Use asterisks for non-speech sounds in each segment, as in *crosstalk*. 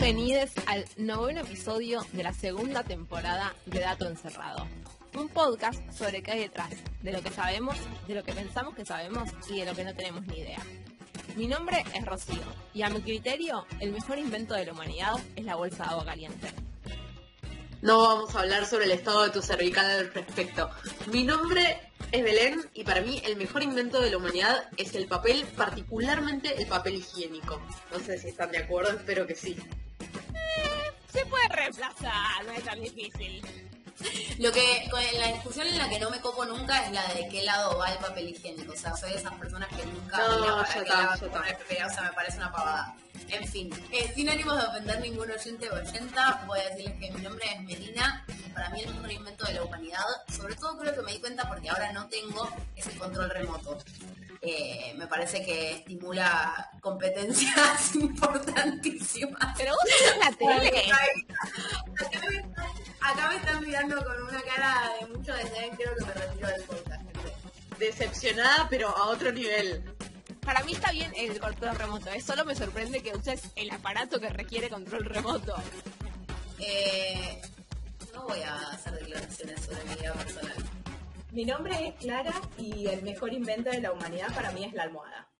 Bienvenidos al noveno episodio de la segunda temporada de Dato Encerrado. Un podcast sobre qué hay detrás, de lo que sabemos, de lo que pensamos que sabemos y de lo que no tenemos ni idea. Mi nombre es Rocío y a mi criterio el mejor invento de la humanidad es la bolsa de agua caliente. No vamos a hablar sobre el estado de tu cervical al respecto. Mi nombre es Belén y para mí el mejor invento de la humanidad es el papel, particularmente el papel higiénico. No sé si están de acuerdo, espero que sí. Se puede reemplazar, no es tan difícil. Lo que, la discusión en la que no me copo nunca es la de qué lado va el papel higiénico. O sea, soy de esas personas que nunca No, mira yo para qué ta, lado yo ta. poner prioridad, o sea, me parece una pavada. En fin, eh, sin ánimos de ofender ningún oyente o oyenta, voy a decirles que mi nombre es Melina y para mí el mejor invento de la humanidad, sobre todo creo que me di cuenta porque ahora no tengo ese control remoto. Eh, me parece que estimula competencias *laughs* importantísimas. Pero vos tenés la tele. Acá me, acá me están mirando con una cara de mucho desdén, creo que me retiro del podcast. Decepcionada, pero a otro nivel. Para mí está bien el control remoto, es solo me sorprende que uses el aparato que requiere control remoto. Eh, no voy a hacer declaraciones sobre mi vida personal. Mi nombre es Clara y el mejor invento de la humanidad para mí es la almohada.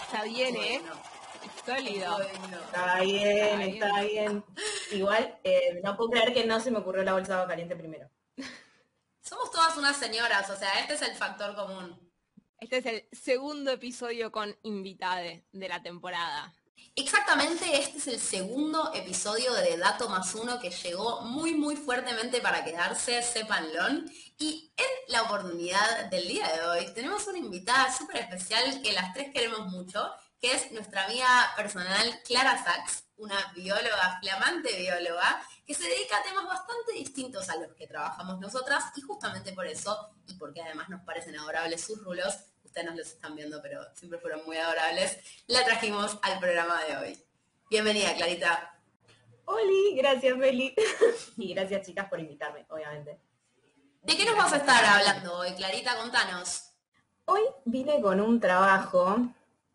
Está bien, ¿eh? Sólido. Está bien, está bien. Igual, eh, no puedo creer que no se me ocurrió la bolsa de agua caliente primero. *laughs* Somos todas unas señoras, o sea, este es el factor común. Este es el segundo episodio con invitade de la temporada. Exactamente, este es el segundo episodio de Dato Más Uno que llegó muy muy fuertemente para quedarse, sépanlo. Y en la oportunidad del día de hoy tenemos una invitada súper especial que las tres queremos mucho, que es nuestra amiga personal Clara Sachs, una bióloga, flamante bióloga, que se dedica a temas bastante distintos a los que trabajamos nosotras y justamente por eso, y porque además nos parecen adorables sus rulos, ustedes no los están viendo, pero siempre fueron muy adorables, la trajimos al programa de hoy. Bienvenida, Clarita. Oli, gracias Meli. *laughs* y gracias chicas por invitarme, obviamente. ¿De qué nos vas a estar hablando hoy, Clarita? Contanos. Hoy vine con un trabajo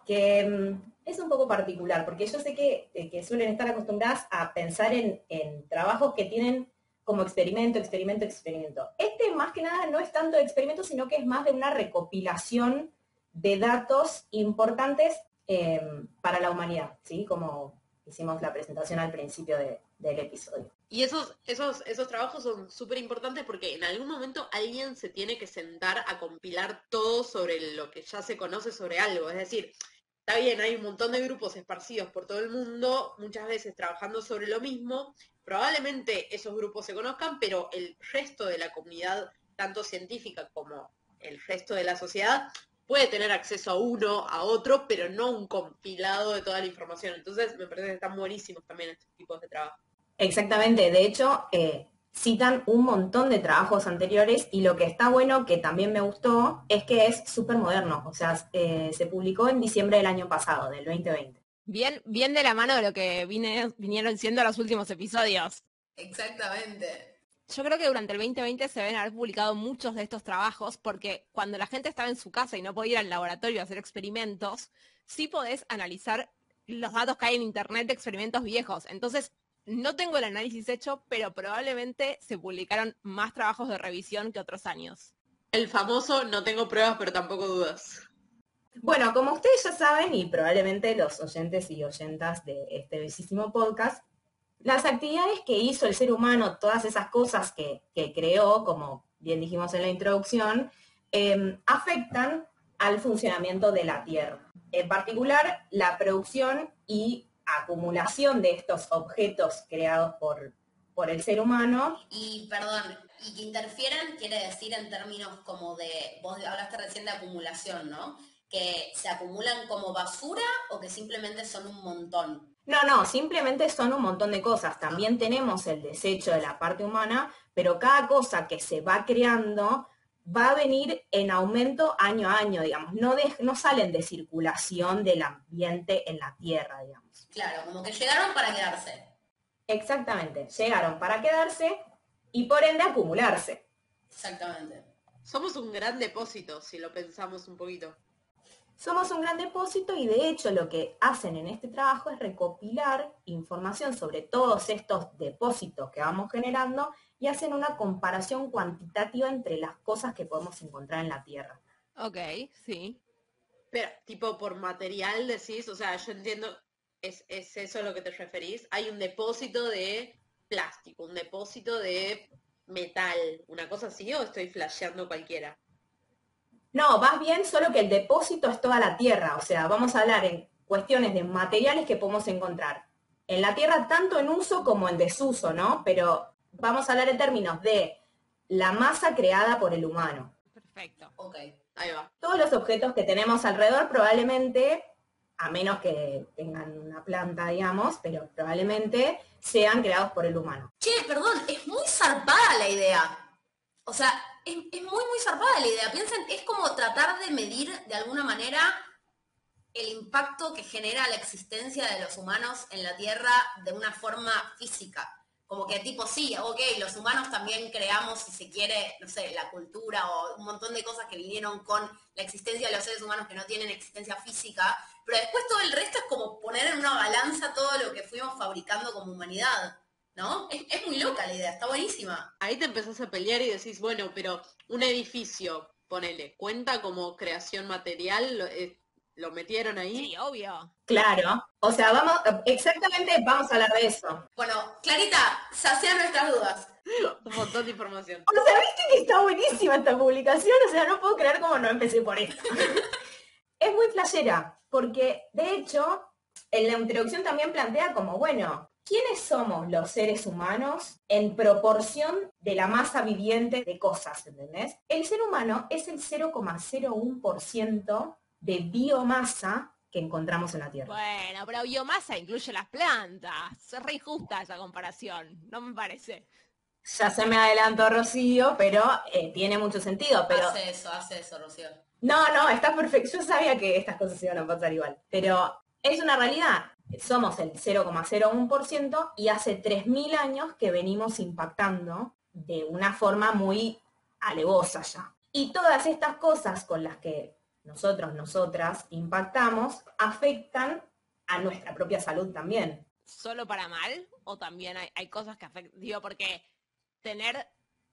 que mm, es un poco particular, porque yo sé que, eh, que suelen estar acostumbradas a pensar en, en trabajos que tienen como experimento, experimento, experimento. Este más que nada no es tanto experimento, sino que es más de una recopilación de datos importantes eh, para la humanidad, ¿sí? Como hicimos la presentación al principio de- del episodio. Y esos, esos, esos trabajos son súper importantes porque en algún momento alguien se tiene que sentar a compilar todo sobre lo que ya se conoce sobre algo. Es decir, bien, hay un montón de grupos esparcidos por todo el mundo, muchas veces trabajando sobre lo mismo. Probablemente esos grupos se conozcan, pero el resto de la comunidad, tanto científica como el resto de la sociedad, puede tener acceso a uno, a otro, pero no un compilado de toda la información. Entonces, me parece que están buenísimos también estos tipos de trabajo. Exactamente, de hecho, eh, citan un montón de trabajos anteriores y lo que está bueno, que también me gustó, es que es súper moderno, o sea, eh, se publicó en diciembre del año pasado, del 2020. Bien, bien de la mano de lo que vine- vinieron siendo los últimos episodios. Exactamente. Yo creo que durante el 2020 se deben haber publicado muchos de estos trabajos porque cuando la gente estaba en su casa y no podía ir al laboratorio a hacer experimentos, sí podés analizar los datos que hay en internet de experimentos viejos. Entonces, no tengo el análisis hecho, pero probablemente se publicaron más trabajos de revisión que otros años. El famoso no tengo pruebas, pero tampoco dudas. Bueno, como ustedes ya saben, y probablemente los oyentes y oyentas de este bellísimo podcast, las actividades que hizo el ser humano, todas esas cosas que, que creó, como bien dijimos en la introducción, eh, afectan al funcionamiento de la Tierra. En particular, la producción y acumulación de estos objetos creados por, por el ser humano Y perdón, y que interfieren quiere decir en términos como de, vos hablaste recién de acumulación, ¿no? Que se acumulan como basura o que simplemente son un montón. No, no, simplemente son un montón de cosas. También tenemos el desecho de la parte humana, pero cada cosa que se va creando va a venir en aumento año a año, digamos. No, de- no salen de circulación del ambiente en la Tierra, digamos. Claro, como que llegaron para quedarse. Exactamente. Llegaron para quedarse y por ende acumularse. Exactamente. Somos un gran depósito, si lo pensamos un poquito. Somos un gran depósito y de hecho lo que hacen en este trabajo es recopilar información sobre todos estos depósitos que vamos generando y hacen una comparación cuantitativa entre las cosas que podemos encontrar en la Tierra. Ok, sí. Pero, tipo, por material decís, o sea, yo entiendo, es, es eso a lo que te referís. Hay un depósito de plástico, un depósito de metal, una cosa así, o estoy flasheando cualquiera. No, vas bien, solo que el depósito es toda la Tierra. O sea, vamos a hablar en cuestiones de materiales que podemos encontrar en la Tierra, tanto en uso como en desuso, ¿no? Pero vamos a hablar en términos de la masa creada por el humano. Perfecto. Ok. Ahí va. Todos los objetos que tenemos alrededor probablemente, a menos que tengan una planta, digamos, pero probablemente sean creados por el humano. Che, perdón, es muy zarpada la idea. O sea, es, es muy, muy zarpada la idea. Piensen, es como tratar de medir de alguna manera el impacto que genera la existencia de los humanos en la Tierra de una forma física. Como que tipo, sí, ok, los humanos también creamos, si se quiere, no sé, la cultura o un montón de cosas que vinieron con la existencia de los seres humanos que no tienen existencia física, pero después todo el resto es como poner en una balanza todo lo que fuimos fabricando como humanidad, ¿no? Es, muy loca la idea, está buenísima. Ahí te empezás a pelear y decís, bueno, pero un edificio, ponele, ¿cuenta como creación material? ¿Lo, metieron ahí? Sí, obvio. Claro. O sea, vamos, exactamente vamos a hablar de eso. Bueno, Clarita, sacia nuestras dudas. *laughs* Un montón de información. O sea, viste que está buenísima esta publicación, o sea, no puedo creer cómo no empecé por esto. *laughs* es muy flashera, porque de hecho, en la introducción también plantea como, bueno, ¿quiénes somos los seres humanos en proporción de la masa viviente de cosas, ¿entendés? El ser humano es el 0,01% de biomasa que encontramos en la Tierra. Bueno, pero biomasa incluye las plantas. Es re injusta esa comparación, no me parece. Ya se me adelantó Rocío, pero eh, tiene mucho sentido. Pero Hace eso, hace eso, Rocío. no, no, está perfecto. Yo sabía que estas cosas iban a pasar igual. Pero es una realidad. Somos el 0,01% y hace 3.000 años que venimos impactando de una forma muy alevosa ya. Y todas estas cosas con las que nosotros, nosotras impactamos, afectan a nuestra propia salud también. ¿Solo para mal? ¿O también hay, hay cosas que afectan? Digo, porque tener,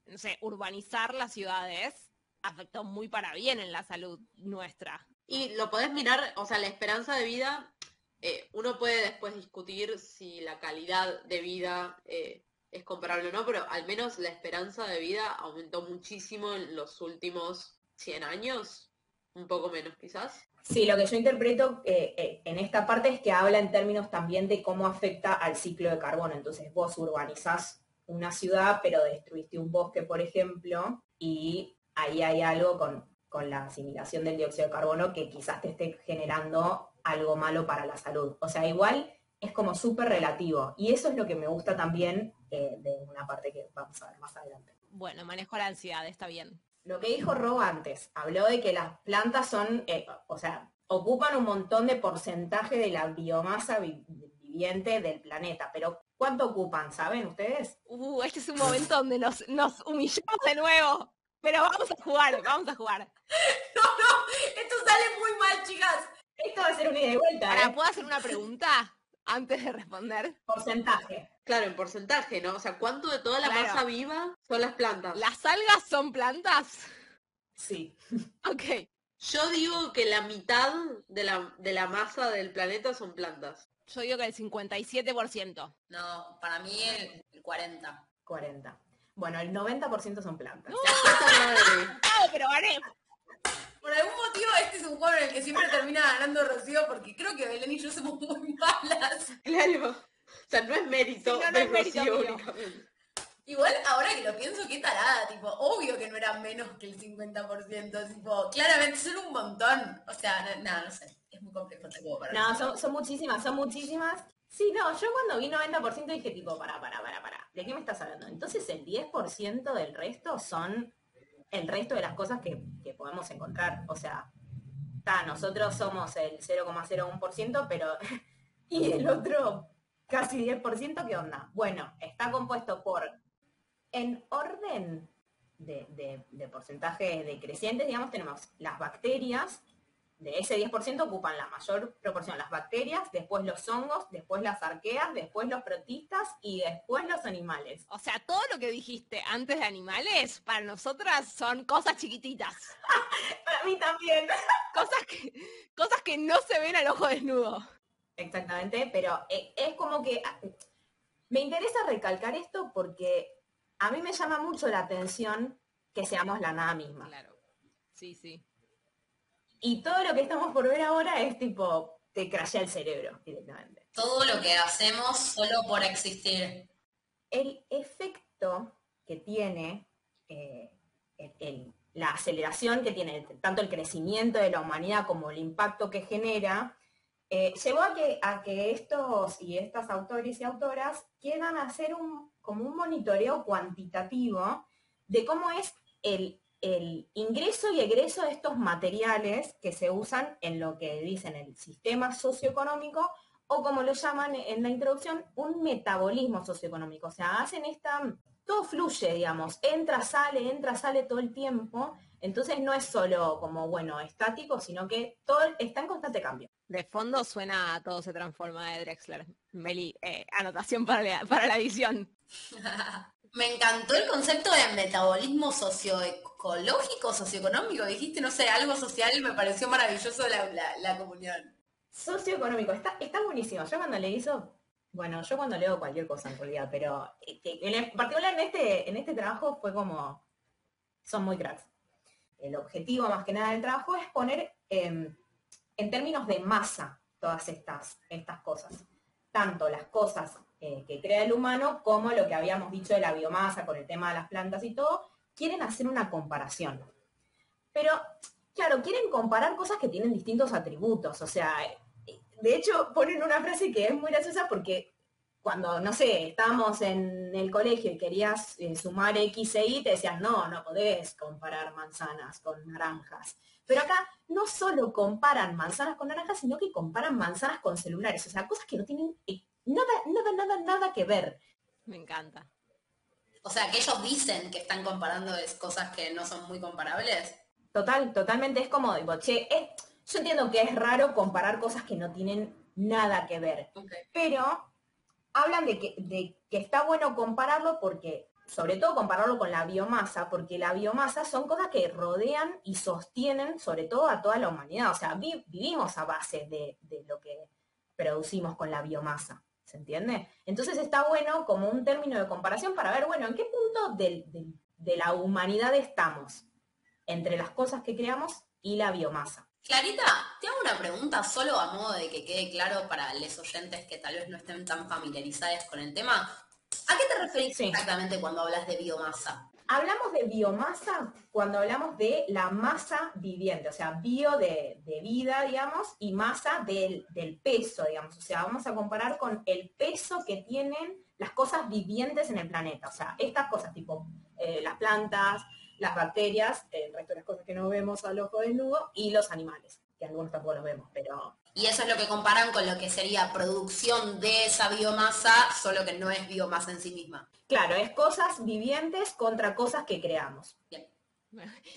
no sé, urbanizar las ciudades afectó muy para bien en la salud nuestra. Y lo podés mirar, o sea, la esperanza de vida, eh, uno puede después discutir si la calidad de vida eh, es comparable o no, pero al menos la esperanza de vida aumentó muchísimo en los últimos 100 años, un poco menos quizás. Sí, lo que yo interpreto eh, eh, en esta parte es que habla en términos también de cómo afecta al ciclo de carbono. Entonces vos urbanizás una ciudad, pero destruiste un bosque, por ejemplo, y ahí hay algo con, con la asimilación del dióxido de carbono que quizás te esté generando algo malo para la salud. O sea, igual es como súper relativo. Y eso es lo que me gusta también eh, de una parte que vamos a ver más adelante. Bueno, manejo la ansiedad, está bien. Lo que dijo Rob antes, habló de que las plantas son, eh, o sea, ocupan un montón de porcentaje de la biomasa vi- viviente del planeta, pero ¿cuánto ocupan? ¿Saben ustedes? Uh, este es un momento donde nos, nos humillamos de nuevo. Pero vamos a jugar, vamos a jugar. *laughs* No, no, esto sale muy mal, chicas. Esto va a ser una ida y vuelta, Ahora, ¿eh? ¿puedo hacer una pregunta antes de responder? Porcentaje. Claro, en porcentaje, ¿no? O sea, ¿cuánto de toda la Claro. masa viva son las plantas? ¿Las algas son plantas? Sí. Ok. Yo digo que la mitad de la, de la masa del planeta son plantas. Yo digo que el 57%. No, para mí el, el 40. 40. Bueno, el 90% son plantas. No, *laughs* pero gané. Por algún motivo este es un juego en el que siempre termina ganando Rocío porque creo que Belén y yo somos muy malas. Claro. O sea, no es mérito Sí, no, no de es mérito Rocío mío. únicamente. Igual ahora que lo pienso, qué tarada, tipo, obvio que no era menos que el 50%, tipo, claramente son un montón. O sea, no- nada, no, sé, es muy complejo juego para No, son, son muchísimas, son muchísimas. Sí, no, yo cuando vi 90% dije tipo, para, para, para, para. ¿De qué me estás hablando? Entonces el 10% del resto son el resto de las cosas que, que podemos encontrar. O sea, está, nosotros somos el 0,01%, pero... *laughs* ¿Y el otro casi 10% qué onda? Bueno, está compuesto por, en orden de, de- de porcentaje decrecientes, digamos, tenemos las bacterias, de ese 10% ocupan la mayor proporción las bacterias, después los hongos, después las arqueas, después los protistas y después los animales. O sea, todo lo que dijiste antes de animales, para nosotras son cosas chiquititas. *laughs* para mí también. *laughs* Cosas que, cosas que no se ven al ojo desnudo. Exactamente, pero eh, es como que ah, me interesa recalcar esto porque a mí me llama mucho la atención que seamos la nada misma. Claro. Sí, sí. Y todo lo que estamos por ver ahora es tipo, te crashea el cerebro directamente. Todo lo que hacemos solo por existir. El efecto que tiene eh, la aceleración que tiene tanto el crecimiento de la humanidad como el impacto que genera, eh, llevó a que, estos y estas autores y autoras quieran hacer un, como un monitoreo cuantitativo de cómo es el el ingreso y egreso de estos materiales que se usan en lo que dicen el sistema socioeconómico o como lo llaman en la introducción, un metabolismo socioeconómico. O sea, hacen esta, todo fluye, digamos, entra, sale, entra, sale todo el tiempo. Entonces no es solo como, bueno, estático, sino que todo está en constante cambio. De fondo suena Todo se transforma de Drexler. Meli, eh, anotación para la, para la edición. *laughs* Me encantó el concepto de metabolismo socioecológico, socioeconómico, dijiste, no sé, algo social, me pareció maravilloso la, comunión. Socioeconómico, está, está buenísimo. Yo cuando le hizo, bueno, yo cuando leo cualquier cosa en realidad, pero este, en particular en este, en este trabajo fue como, son muy cracks. El objetivo más que nada del trabajo es poner em, en términos de masa todas estas, estas cosas. Tanto las cosas eh, que crea el humano, como lo que habíamos dicho de la biomasa con el tema de las plantas y todo, quieren hacer una comparación. Pero, claro, quieren comparar cosas que tienen distintos atributos. O sea, de hecho ponen una frase que es muy graciosa porque cuando, no sé, estábamos en el colegio y querías eh, sumar X e Y, te decías, no, no podés comparar manzanas con naranjas. Pero acá no solo comparan manzanas con naranjas, sino que comparan manzanas con celulares. O sea, cosas que no tienen eh, Nada, nada, nada, nada que ver. Me encanta. O sea, que ellos dicen que están comparando cosas que no son muy comparables. Total, totalmente es como, digo, che, yo entiendo que es raro comparar cosas que no tienen nada que ver. Pero hablan de que, de que está bueno compararlo porque, sobre todo compararlo con la biomasa, porque la biomasa son cosas que rodean y sostienen sobre todo a toda la humanidad. O sea, vivimos a base de, de lo que producimos con la biomasa. ¿Se entiende? Entonces está bueno como un término de comparación para ver, bueno, en qué punto de, la humanidad estamos entre las cosas que creamos y la biomasa. Clarita, te hago una pregunta solo a modo de que quede claro para los oyentes que tal vez no estén tan familiarizados con el tema. ¿A qué te referís exactamente cuando hablas de biomasa? Hablamos de biomasa cuando hablamos de la masa viviente, o sea, bio de, vida, digamos, y masa del, peso, digamos. O sea, vamos a comparar con el peso que tienen las cosas vivientes en el planeta. O sea, estas cosas tipo eh, las plantas, las bacterias, el resto de las cosas que no vemos al ojo desnudo, y los animales, que algunos tampoco los vemos, pero... Y eso es lo que comparan con lo que sería producción de esa biomasa, solo que no es biomasa en sí misma. Claro, es cosas vivientes contra cosas que creamos.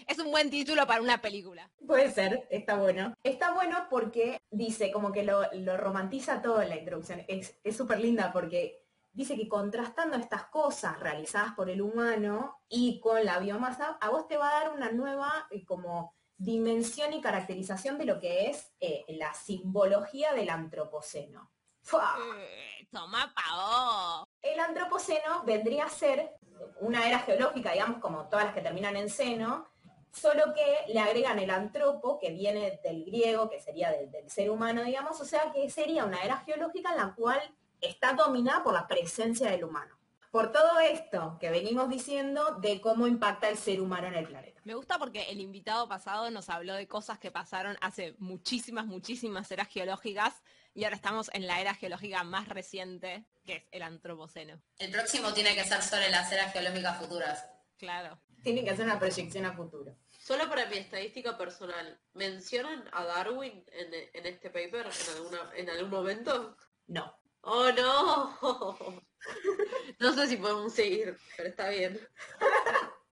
Es un buen título para una película. Puede ser, está bueno. Está bueno porque dice, como que lo, romantiza todo en la introducción. Es súper linda porque dice que contrastando estas cosas realizadas por el humano y con la biomasa, a vos te va a dar una nueva eh, como dimensión y caracterización de lo que es eh, la simbología del antropoceno. Eh, toma pavo. El antropoceno vendría a ser una era geológica, digamos, como todas las que terminan en seno, solo que le agregan el antropo, que viene del griego, que sería del, del, ser humano, digamos, o sea que sería una era geológica en la cual está dominada por la presencia del humano. Por todo esto que venimos diciendo de cómo impacta el ser humano en el planeta. Me gusta porque el invitado pasado nos habló de cosas que pasaron hace muchísimas, muchísimas eras geológicas y ahora estamos en la era geológica más reciente, que es el antropoceno. El próximo tiene que ser sobre las eras geológicas futuras. Claro. Tienen que hacer una proyección a futuro. Solo para mi estadística personal, ¿mencionan a Darwin en, este paper en, alguna, en algún momento? No. ¡Oh, no! *laughs* No sé si podemos seguir, pero está bien.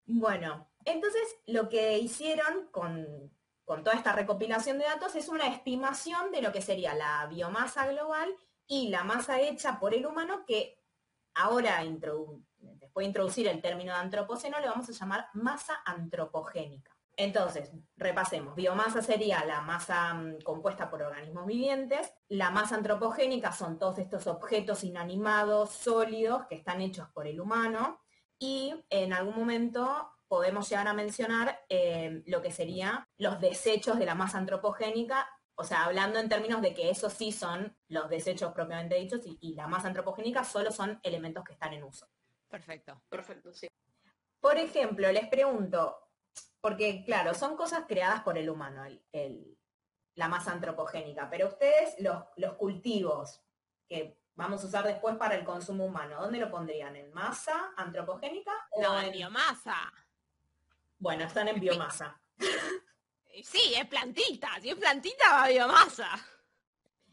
Bueno, entonces lo que hicieron con con toda esta recopilación de datos es una estimación de lo que sería la biomasa global y la masa hecha por el humano que ahora después de introducir el término de antropoceno le vamos a llamar masa antropogénica. Entonces, repasemos. Biomasa sería la masa mm, compuesta por organismos vivientes. La masa antropogénica son todos estos objetos inanimados, sólidos, que están hechos por el humano. Y en algún momento podemos llegar a mencionar eh, lo que serían los desechos de la masa antropogénica, o sea, hablando en términos de que esos sí son los desechos propiamente dichos y, la masa antropogénica solo son elementos que están en uso. Perfecto. Perfecto, sí. Por ejemplo, les pregunto, porque claro, son cosas creadas por el humano, la masa antropogénica, pero ustedes los, los cultivos que vamos a usar después para el consumo humano, ¿dónde lo pondrían? ¿En masa antropogénica? no, en biomasa. Bueno, están en biomasa. *laughs* Sí, es plantita. Si es plantita, va a biomasa.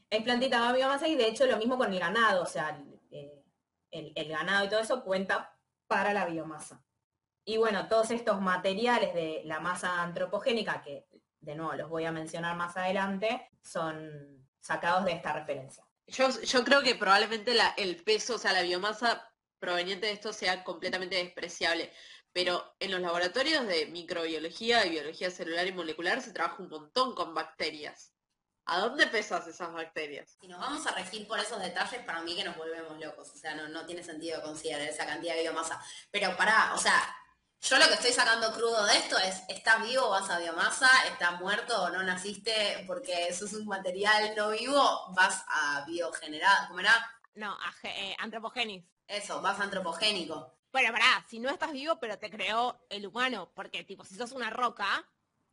Es plantita, va a biomasa y de hecho lo mismo con el ganado. O sea, el, ganado y todo eso cuenta para la biomasa. Y bueno, todos estos materiales de la masa antropogénica, que de nuevo los voy a mencionar más adelante, son sacados de esta referencia. Yo, yo creo que probablemente el peso, o sea, la biomasa proveniente de esto sea completamente despreciable pero en los laboratorios de microbiología y biología celular y molecular se trabaja un montón con bacterias. ¿A dónde pesas esas bacterias? Si nos vamos a regir por esos detalles, para mí que nos volvemos locos. O sea, no, no tiene sentido considerar esa cantidad de biomasa. Pero pará, o sea, yo lo que estoy sacando crudo de esto es, ¿estás vivo, vas a biomasa? ¿Estás muerto o no naciste porque eso es un material no vivo? ¿Vas a biogenerar? ¿Cómo era? No, a eh, antropogénis. Eso, vas a antropogénico. Bueno, pará, si no estás vivo, pero te creó el humano, porque tipo, si sos una roca,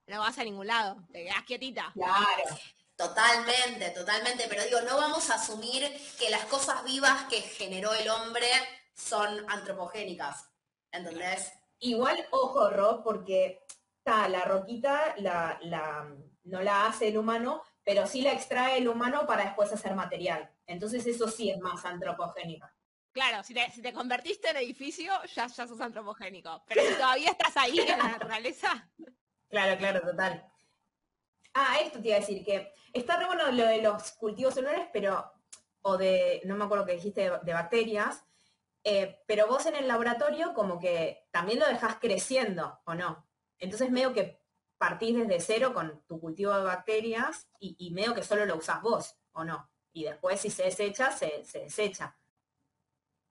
no vas a ningún lado, te quedas quietita. Claro. Totalmente, totalmente, pero digo, no vamos a asumir que las cosas vivas que generó el hombre son antropogénicas, ¿entendés? Igual, ojo, Rob, porque está la roquita, la, la, no la hace el humano, pero sí la extrae el humano para después hacer material. Entonces eso sí es más antropogénica. Claro, si te, convertiste en edificio, ya, ya sos antropogénico. Pero si todavía estás ahí en la naturaleza. Claro, claro, total. Ah, esto te iba a decir que está re bueno lo de los cultivos celulares, pero, o de, no me acuerdo que dijiste, de, bacterias, eh, pero vos en el laboratorio como que también lo dejás creciendo, ¿o no? Entonces medio que partís desde cero con tu cultivo de bacterias y, y medio que solo lo usás vos, ¿o no? Y después si se desecha, se, se desecha.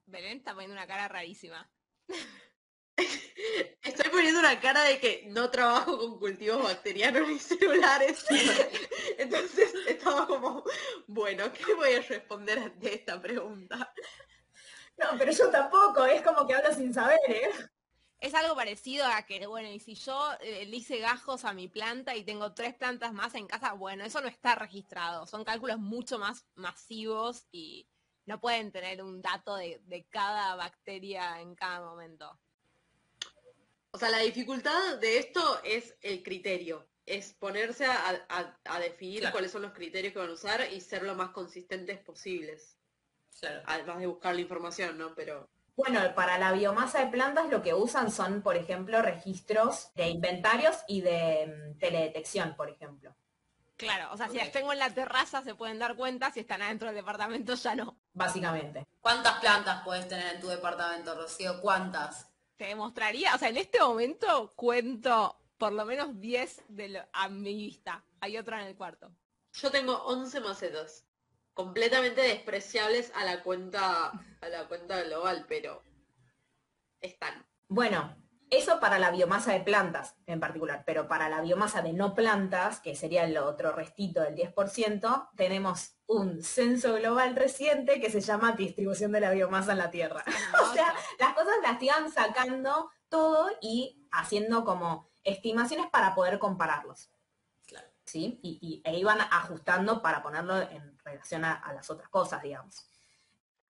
Belén está poniendo una cara rarísima. *laughs* Estoy poniendo una cara de que no trabajo con cultivos bacterianos ni celulares. *laughs* Entonces estaba como, bueno, ¿qué voy a responder ante esta pregunta? No, pero yo tampoco, es como que hablo sin saber, ¿eh? Es algo parecido a que, bueno, y si yo eh, le hice gajos a mi planta y tengo tres plantas más en casa, bueno, eso no está registrado. Son cálculos mucho más masivos y no pueden tener un dato de, cada bacteria en cada momento. O sea, la dificultad de esto es el criterio, es ponerse a, definir cuáles son los criterios que van a usar y ser lo más consistentes posibles. Además de buscar la información, ¿no? Pero... Bueno, para la biomasa de plantas lo que usan son, por ejemplo, registros de inventarios y de mm, teledetección, por ejemplo. Claro, o sea, si las tengo en la terraza se pueden dar cuenta, si están adentro del departamento ya no. Básicamente. ¿Cuántas plantas puedes tener en tu departamento, Rocío? ¿Cuántas? Te demostraría, o sea, en este momento cuento por lo menos 10 de a mi vista. Hay otra en el cuarto. Yo tengo 11 macetas, completamente despreciables a la cuenta a la cuenta global, pero están. Bueno, eso para la biomasa de plantas en particular, pero para la biomasa de no plantas, que sería el otro restito del 10%, tenemos un censo global reciente que se llama distribución de la biomasa en la Tierra. *laughs* o sea, las cosas las iban sacando todo y haciendo como estimaciones para poder compararlos. ¿Sí? Y, e iban ajustando para ponerlo en relación a, las otras cosas, digamos.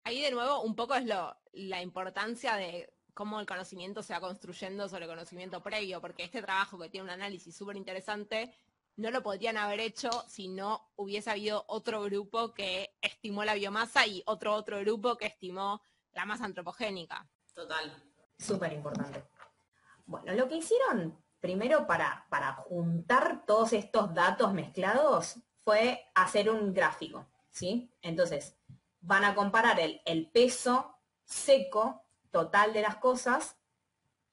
Ahí de nuevo un poco es lo, la importancia de cómo el conocimiento se va construyendo sobre conocimiento previo, porque este trabajo que tiene un análisis súper interesante, no lo podrían haber hecho si no hubiese habido otro grupo que estimó la biomasa y otro otro grupo que estimó la masa antropogénica. Total. Súper importante. Bueno, lo que hicieron primero para, para juntar todos estos datos mezclados fue hacer un gráfico, ¿sí? Entonces, van a comparar el, el peso seco total de las cosas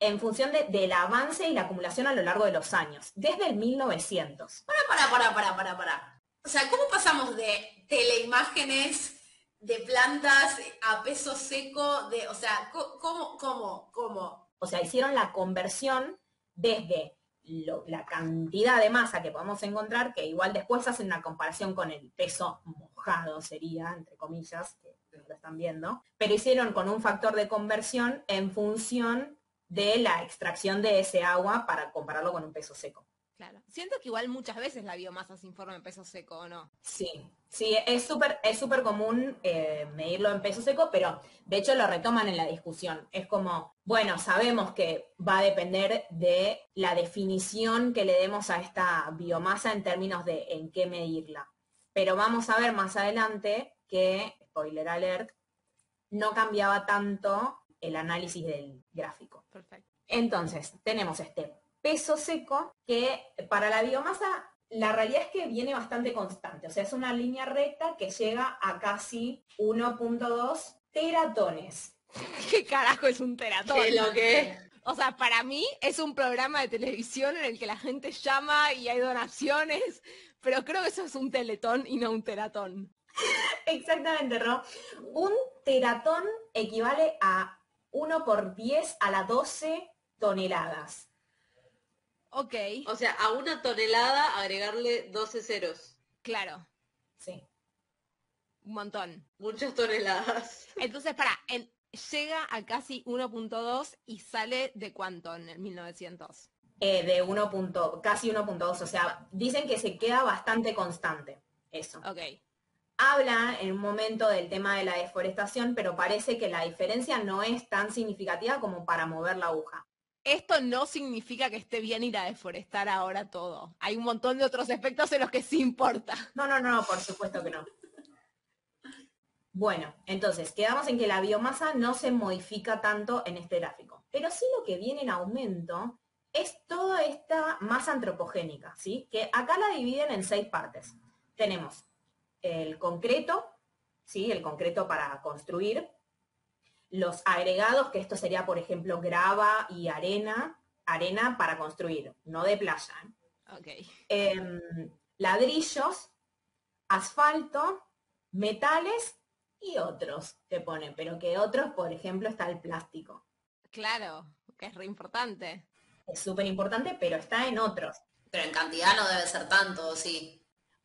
en función de- del avance y la acumulación a lo largo de los años, desde el 1900. Para, para, para, para, para, para. O sea, ¿cómo pasamos de teleimágenes de plantas a peso seco? De, o sea, ¿cómo, cómo, cómo? O sea, hicieron la conversión desde la cantidad de masa que podemos encontrar, que igual después hacen una comparación con el peso mojado, sería, entre comillas, que lo están viendo, pero hicieron con un factor de conversión en función de la extracción de ese agua para compararlo con un peso seco. Claro. Siento que igual muchas veces la biomasa se informa en peso seco, ¿o no? Sí, sí, es súper es súper común eh, medirlo en peso seco, pero de hecho lo retoman en la discusión. Es como, bueno, sabemos que va a depender de la definición que le demos a esta biomasa en términos de en qué medirla. Pero vamos a ver más adelante que, spoiler alert, no cambiaba tanto el análisis del gráfico. Perfecto. Entonces, tenemos este peso seco que para la biomasa la realidad es que viene bastante constante, o sea, es una línea recta que llega a casi 1.2 teratones. *laughs* ¿Qué carajo es un teratón? ¿Qué lo que? O sea, para mí es un programa de televisión en el que la gente llama y hay donaciones, pero creo que eso es un teletón y no un teratón. Exactamente, Ro. Un teratón equivale a 1 por 10 a la 12 toneladas. Ok, O sea, a una tonelada agregarle 12 ceros. claro, Sí. un montón. Muchas toneladas. Entonces, para, llega a casi 1.2 y sale de cuánto en el 1900. Eh, de 1. punto- casi 1.2, o sea, dicen que se queda bastante constante. Eso. Ok, habla en un momento del tema de la deforestación, pero parece que la diferencia no es tan significativa como para mover la aguja. Esto no significa que esté bien ir a deforestar ahora todo. Hay un montón de otros aspectos en los que sí importa. No, no, no, por supuesto que no. Bueno, entonces, quedamos en que la biomasa no se modifica tanto en este gráfico, pero sí lo que viene en aumento es toda esta masa antropogénica, ¿sí? Que acá la dividen en seis partes. Tenemos el concreto, ¿sí? El concreto para construir, los agregados, que esto sería, por ejemplo, grava y arena, arena para construir, no de playa, ¿eh? Ok, em, ladrillos, asfalto, metales y otros que ponen, pero que otros, por ejemplo, está el plástico. claro, que es re importante. Es súper importante, pero está en otros. Pero en cantidad no debe ser tanto, sí.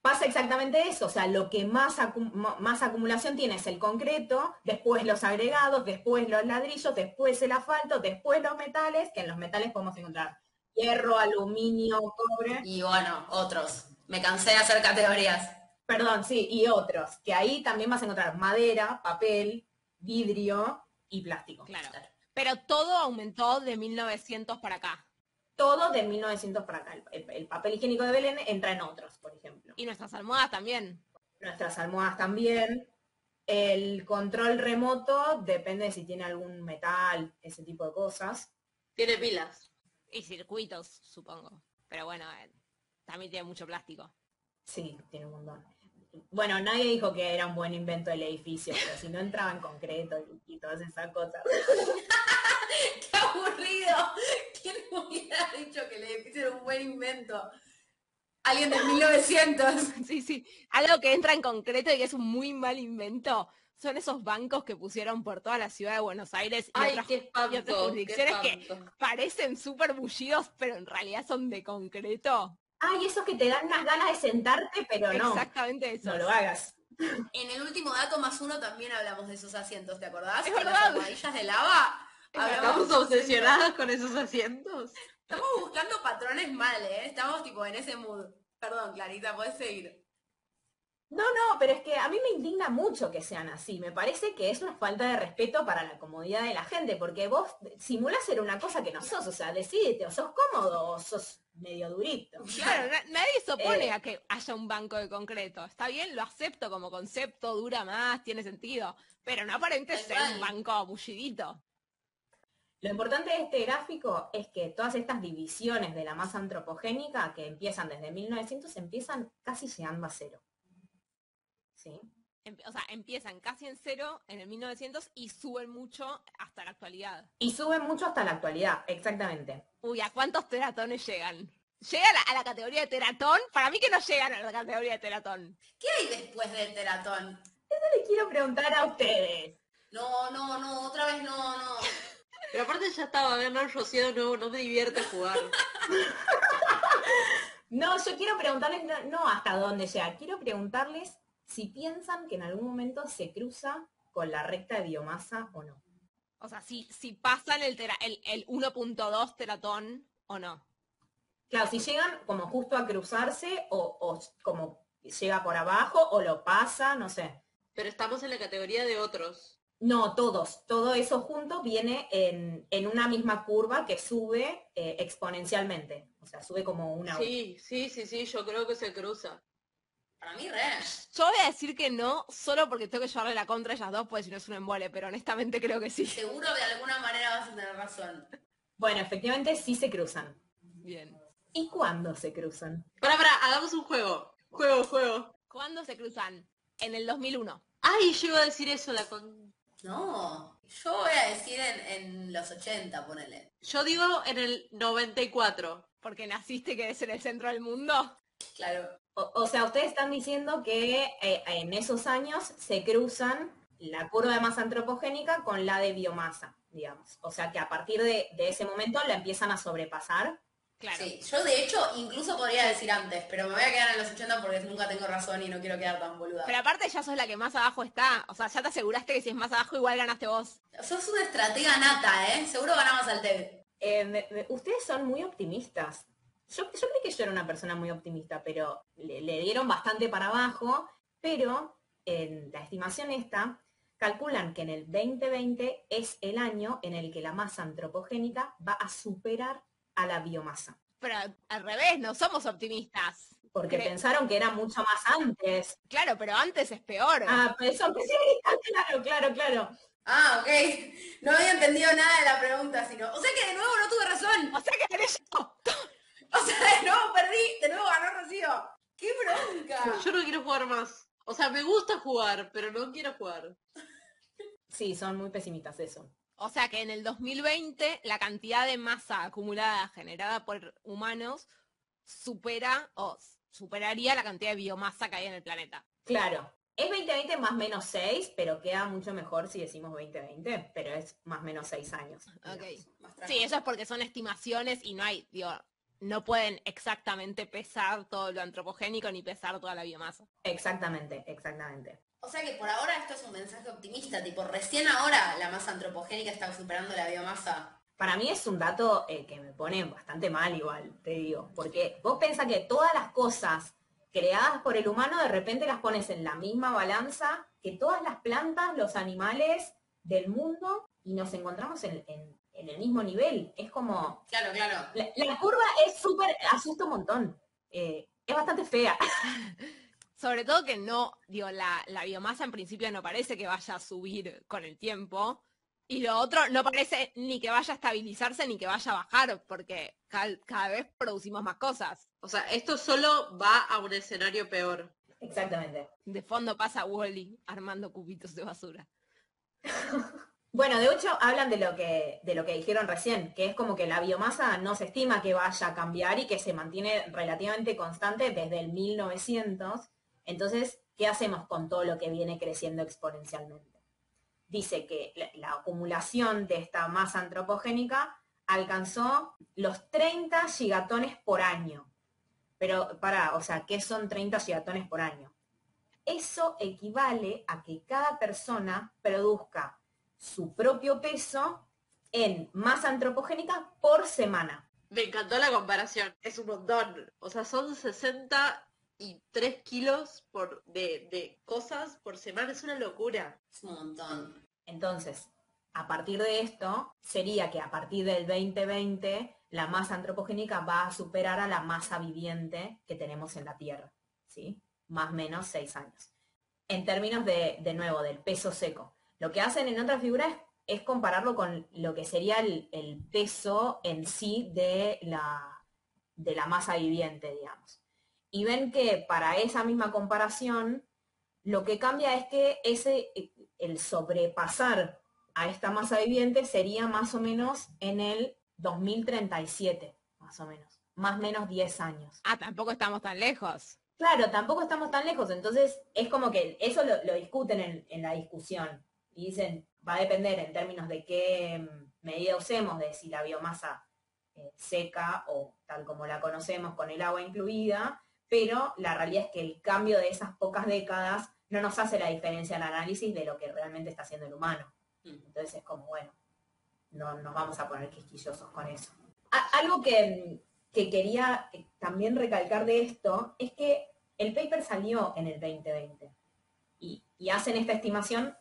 Pasa exactamente eso, o sea, lo que más, acu- más acumulación tiene es el concreto, después los agregados, después los ladrillos, después el asfalto, después los metales, que en los metales podemos encontrar hierro, aluminio, cobre, Y bueno, otros. Me cansé de hacer categorías. Perdón, sí, y otros, que ahí también vas a encontrar madera, papel, vidrio y plástico. Claro. Pero todo aumentó de 1900 para acá. Todo de 1900 para acá. El, el- el papel higiénico de Belén entra en otros, por ejemplo. Y nuestras almohadas también. Nuestras almohadas también. El control remoto depende de si tiene algún metal, ese tipo de cosas. Tiene pilas. Y circuitos, supongo. Pero bueno, eh, también tiene mucho plástico. Sí, tiene un montón. Bueno, nadie dijo que era un buen invento el edificio, pero si no entraba en concreto y, y todas esas cosas. *laughs* ¡Qué aburrido! ¿Quién hubiera dicho que el edificio era un buen invento? Alguien del 1900. Sí, sí. Algo que entra en concreto y que es un muy mal invento son esos bancos que pusieron por toda la ciudad de Buenos Aires y, Ay, otras, qué y espanto. otras jurisdicciones que espanto. parecen súper bullidos, pero en realidad son de concreto. Ay, esos que te dan unas ganas de sentarte, pero no. Exactamente eso. No lo hagas. En el último dato más uno también hablamos de esos asientos, ¿te acordás? Es Con las verdad. almohadillas de lava. Estamos obsesionadas con esos asientos. Estamos buscando patrones mal, ¿eh? Estamos tipo en ese mood. Perdón, Clarita, puedes seguir. No, no, pero es que a mí me indigna mucho que sean así. Me parece que es una falta de respeto para la comodidad de la gente, porque vos simulás ser una cosa que no sos, o sea, decidete, o sos cómodo o sos medio durito. *laughs* Claro, na- nadie se opone Eh. a que haya un banco de concreto. Está bien, lo acepto como concepto, dura más, tiene sentido. Pero no aparente ser un banco bullidito. Lo importante de este gráfico es que todas estas divisiones de la masa antropogénica que empiezan desde 1900 empiezan casi llegando a cero. ¿Sí? Em- O sea, empiezan casi en cero en el 1900 y suben mucho hasta la actualidad. Y suben mucho hasta la actualidad, exactamente. Uy, ¿a cuántos teratones llegan? ¿Llegan a la categoría de teratón? Para mí que no llegan a la categoría de teratón. ¿Qué hay después del teratón? Les quiero preguntar a ustedes. No, no, no, otra vez no, no. *laughs* Pero aparte ya estaba ganar Rocío de nuevo, no me divierte jugar. *laughs* No, yo quiero preguntarles, no, no hasta dónde llega, quiero preguntarles si piensan que en algún momento se cruza con la recta de biomasa o no. O sea, si, si pasan el, tera- el, el 1.2 teratón o no. Claro, si llegan como justo a cruzarse o, o como llega por abajo o lo pasa, no sé. Pero estamos en la categoría de otros. No, todos, todo eso junto viene en, en una misma curva que sube eh, exponencialmente. O sea, sube como una... Sí, sí, sí, sí, yo creo que se cruza. Para mí, re. Yo voy a decir que no, solo porque tengo que llevarle la contra a ellas dos, pues si no es un embole, pero honestamente creo que sí. Seguro de alguna manera vas a tener razón. Bueno, efectivamente sí se cruzan. Bien. ¿Y cuándo se cruzan? Para, para, hagamos un juego. Juego, juego. ¿Cuándo se cruzan? En el 2001. Ay, yo iba a decir eso, la con... No, yo voy a decir en, en los 80, ponele. Yo digo en el 94. Porque naciste que es en el centro del mundo. Claro. O, o sea, ustedes están diciendo que eh, en esos años se cruzan la curva de masa antropogénica con la de biomasa, digamos. O sea que a partir de, de ese momento la empiezan a sobrepasar. Claro. Sí, yo de hecho incluso podría decir antes, pero me voy a quedar en los 80 porque nunca tengo razón y no quiero quedar tan boluda. Pero aparte ya sos la que más abajo está. O sea, ya te aseguraste que si es más abajo igual ganaste vos. Sos una estratega nata, ¿eh? Seguro ganamos al TED. Eh, me- me- ustedes son muy optimistas. Yo, yo creí que yo era una persona muy optimista, pero le, le dieron bastante para abajo, pero en la estimación esta, calculan que en el 2020 es el año en el que la masa antropogénica va a superar a la biomasa. Pero al revés, no somos optimistas. Porque Cre- pensaron que era mucho más antes. Claro, pero antes es peor. Ah, pues son pesimistas, claro, claro, claro. Ah, ok. No había entendido nada de la pregunta, sino... O sea que de nuevo no tuve razón. O sea que tenés yo. O sea, de nuevo perdí, de nuevo ganó Rocío. ¡Qué bronca! Yo no quiero jugar más. O sea, me gusta jugar, pero no quiero jugar. Sí, son muy pesimistas eso. O sea que en el 2020 la cantidad de masa acumulada generada por humanos supera o superaría la cantidad de biomasa que hay en el planeta. Claro. Es 2020 más menos 6, pero queda mucho mejor si decimos 2020, pero es más menos 6 años. Digamos. Sí, eso es porque son estimaciones y no hay, digo, no pueden exactamente pesar todo lo antropogénico ni pesar toda la biomasa. Exactamente, exactamente. O sea que por ahora esto es un mensaje optimista, tipo, recién ahora la masa antropogénica está superando la biomasa. Para mí es un dato eh, que me pone bastante mal igual, te digo, porque vos pensás que todas las cosas creadas por el humano de repente las pones en la misma balanza que todas las plantas, los animales del mundo y nos encontramos en, en- en el mismo nivel. Es como, Claro, claro. la, la curva es súper, asusta un montón. Eh, es bastante fea. *laughs* Sobre todo que no, digo, la, la biomasa en principio no parece que vaya a subir con el tiempo. Y lo otro no parece ni que vaya a estabilizarse ni que vaya a bajar, porque cal- cada vez producimos más cosas. O sea, esto solo va a un escenario peor. Exactamente. De fondo pasa Wally armando cubitos de basura. *laughs* Bueno, de hecho hablan de lo que dijeron recién, que es como que la biomasa no se estima que vaya a cambiar y que se mantiene relativamente constante desde el 1900. Entonces, ¿qué hacemos con todo lo que viene creciendo exponencialmente? Dice que la acumulación de esta masa antropogénica alcanzó los 30 gigatones por año. Pero para, o sea, ¿qué son 30 gigatones por año? Eso equivale a que cada persona produzca su propio peso en masa antropogénica por semana. Me encantó la comparación. Es un montón. O sea, son 63 kilos por, de, de cosas por semana. Es una locura. Es un montón. Entonces, a partir de esto, sería que a partir del 2020 la masa antropogénica va a superar a la masa viviente que tenemos en la Tierra, ¿sí? Más o menos seis años. En términos de, de nuevo, del peso seco. Lo que hacen en otra figura es es compararlo con lo que sería el, peso en sí de la, de la masa viviente, digamos. Y ven que para esa misma comparación, lo que cambia es que ese, el sobrepasar a esta masa viviente sería más o menos en el 2037, más o menos. Más o menos 10 años. Ah, tampoco estamos tan lejos. Claro, tampoco estamos tan lejos. Entonces, es como que eso lo, discuten en, la discusión. Y dicen, va a depender en términos de qué mm, medida usemos, de si la biomasa eh, seca o tal como la conocemos con el agua incluida, pero la realidad es que el cambio de esas pocas décadas no nos hace la diferencia en el análisis de lo que realmente está haciendo el humano. Mm. Entonces es como, bueno, no nos vamos a poner quisquillosos con eso. algo que, quería eh, también recalcar de esto es que el paper salió en el 2020 y, y hacen esta estimación